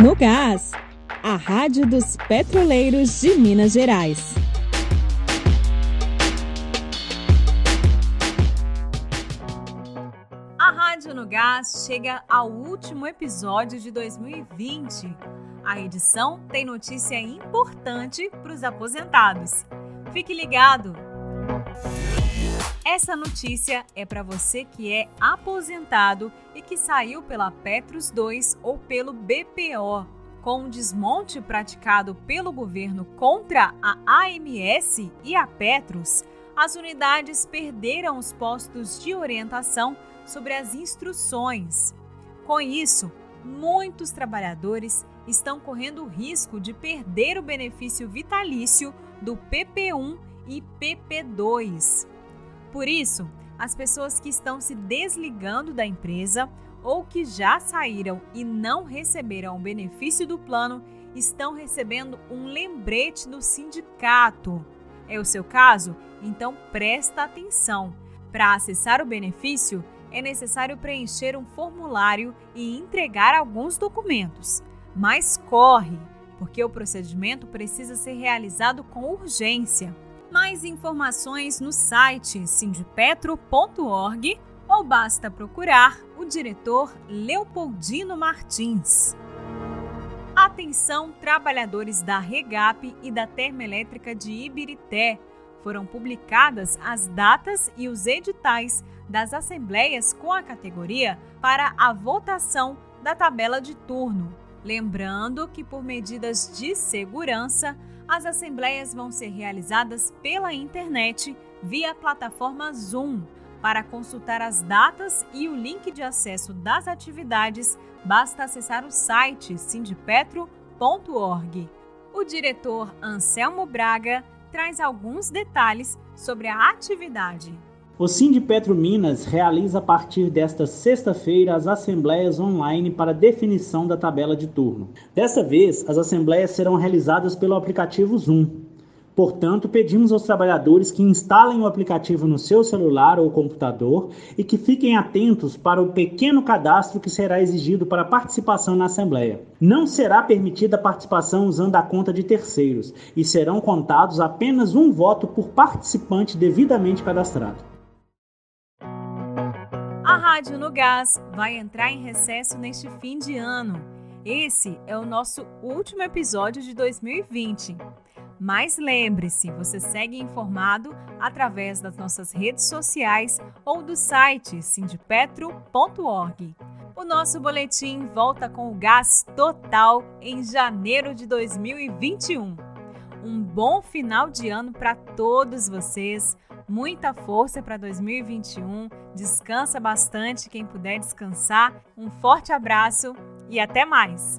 No Gás, a Rádio dos Petroleiros de Minas Gerais. A Rádio no Gás chega ao último episódio de 2020. A edição tem notícia importante para os aposentados. Fique ligado! Essa notícia é para você que é aposentado e que saiu pela Petros 2 ou pelo BPO. Com o desmonte praticado pelo governo contra a AMS e a Petros, as unidades perderam os postos de orientação sobre as instruções. Com isso, muitos trabalhadores estão correndo o risco de perder o benefício vitalício do PP1 e PP2. Por isso, as pessoas que estão se desligando da empresa ou que já saíram e não receberam o benefício do plano estão recebendo um lembrete do sindicato. É o seu caso? Então presta atenção. Para acessar o benefício, é necessário preencher um formulário e entregar alguns documentos. Mas corre, porque o procedimento precisa ser realizado com urgência. Mais informações no site sindipetro.org ou basta procurar o diretor Leopoldino Martins. Atenção, trabalhadores da Regap e da Termoelétrica de Ibirité. Foram publicadas as datas e os editais das assembleias com a categoria para a votação da tabela de turno. Lembrando que, por medidas de segurança, as assembleias vão ser realizadas pela internet via plataforma Zoom. Para consultar as datas e o link de acesso das atividades, basta acessar o site sindipetro.org. O diretor Anselmo Braga traz alguns detalhes sobre a atividade. O Sindipetro Minas realiza a partir desta sexta-feira as assembleias online para definição da tabela de turno. Dessa vez, as assembleias serão realizadas pelo aplicativo Zoom. Portanto, pedimos aos trabalhadores que instalem o aplicativo no seu celular ou computador e que fiquem atentos para o pequeno cadastro que será exigido para participação na Assembleia. Não será permitida a participação usando a conta de terceiros e serão contados apenas um voto por participante devidamente cadastrado. A Rádio no Gás vai entrar em recesso neste fim de ano. Esse é o nosso último episódio de 2020. Mas lembre-se, você segue informado através das nossas redes sociais ou do site sindipetro.org. O nosso boletim volta com o gás total em janeiro de 2021. Um bom final de ano para todos vocês muita força para 2021. Descansa bastante quem puder descansar. Um forte abraço e até mais!